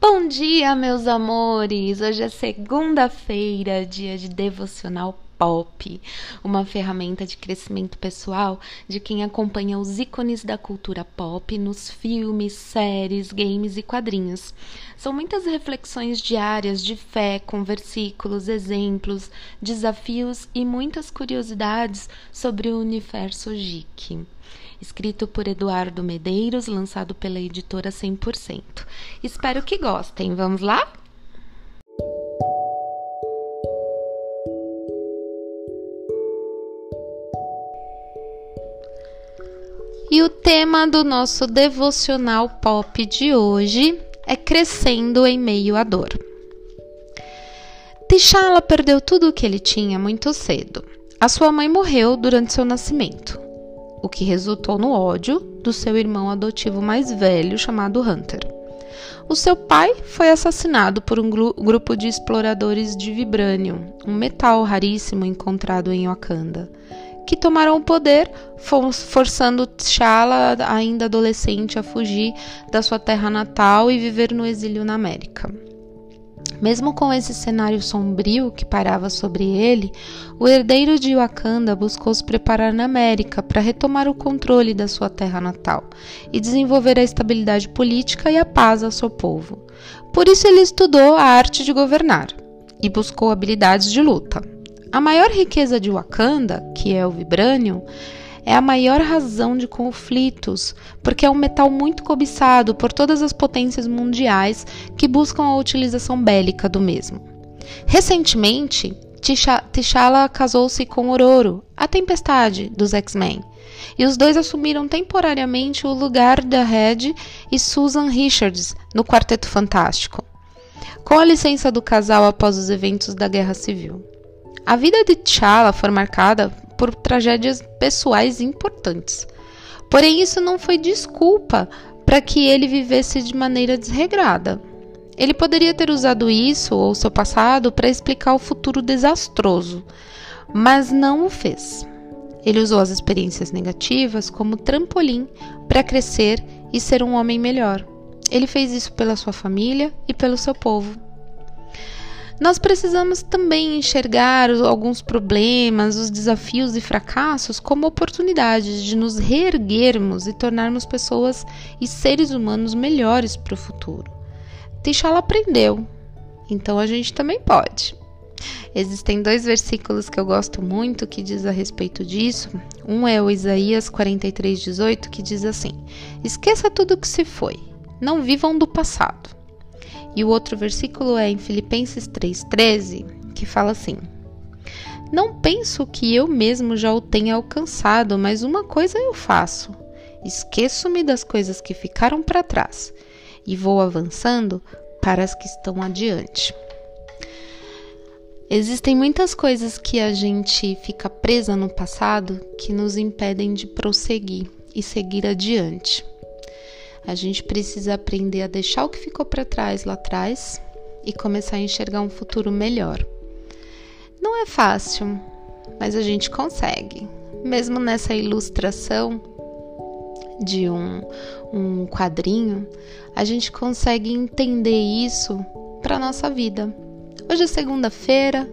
Bom dia, meus amores! Hoje é segunda-feira, dia de devocional pop, uma ferramenta de crescimento pessoal de quem acompanha os ícones da cultura pop nos filmes, séries, games e quadrinhos. São muitas reflexões diárias de fé com versículos, exemplos, desafios e muitas curiosidades sobre o universo geek escrito por Eduardo Medeiros, lançado pela editora 100%. Espero que gostem. Vamos lá? E o tema do nosso devocional pop de hoje é Crescendo em Meio à Dor. T'Challa perdeu tudo o que ele tinha muito cedo. A sua mãe morreu durante seu nascimento o que resultou no ódio do seu irmão adotivo mais velho, chamado Hunter. O seu pai foi assassinado por um grupo de exploradores de vibranium, um metal raríssimo encontrado em Wakanda, que tomaram o poder, forçando T'Challa, ainda adolescente, a fugir da sua terra natal e viver no exílio na América. Mesmo com esse cenário sombrio que parava sobre ele, o herdeiro de Wakanda buscou se preparar na América para retomar o controle da sua terra natal e desenvolver a estabilidade política e a paz ao seu povo. Por isso ele estudou a arte de governar e buscou habilidades de luta. A maior riqueza de Wakanda, que é o vibranium, é a maior razão de conflitos, porque é um metal muito cobiçado por todas as potências mundiais que buscam a utilização bélica do mesmo. Recentemente, T'Challa casou-se com Ororo, a Tempestade dos X-Men, e os dois assumiram temporariamente o lugar da Red e Susan Richards no Quarteto Fantástico, com a licença do casal após os eventos da Guerra Civil. A vida de T'Challa foi marcada por tragédias pessoais importantes. Porém, isso não foi desculpa para que ele vivesse de maneira desregrada. Ele poderia ter usado isso ou seu passado para explicar o futuro desastroso, mas não o fez. Ele usou as experiências negativas como trampolim para crescer e ser um homem melhor. Ele fez isso pela sua família e pelo seu povo nós precisamos também enxergar alguns problemas, os desafios e fracassos como oportunidades de nos reerguermos e tornarmos pessoas e seres humanos melhores para o futuro. T'Challa aprendeu, então a gente também pode. Existem dois versículos que eu gosto muito que diz a respeito disso. Um é o Isaías 43:18 que diz assim: Esqueça tudo que se foi, não vivam do passado. E o outro versículo é em Filipenses 3,13, que fala assim: Não penso que eu mesmo já o tenha alcançado, mas uma coisa eu faço: esqueço-me das coisas que ficaram para trás e vou avançando para as que estão adiante. Existem muitas coisas que a gente fica presa no passado que nos impedem de prosseguir e seguir adiante. A gente precisa aprender a deixar o que ficou para trás lá atrás e começar a enxergar um futuro melhor. Não é fácil, mas a gente consegue. Mesmo nessa ilustração de um, um quadrinho, a gente consegue entender isso para nossa vida. Hoje é segunda-feira,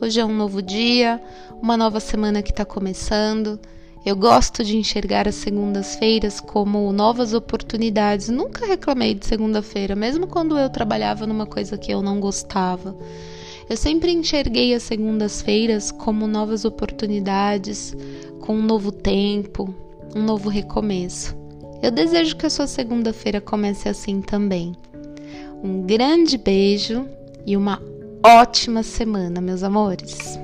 hoje é um novo dia, uma nova semana que está começando. Eu gosto de enxergar as segundas-feiras como novas oportunidades. Nunca reclamei de segunda-feira, mesmo quando eu trabalhava numa coisa que eu não gostava. Eu sempre enxerguei as segundas-feiras como novas oportunidades, com um novo tempo, um novo recomeço. Eu desejo que a sua segunda-feira comece assim também. Um grande beijo e uma ótima semana, meus amores!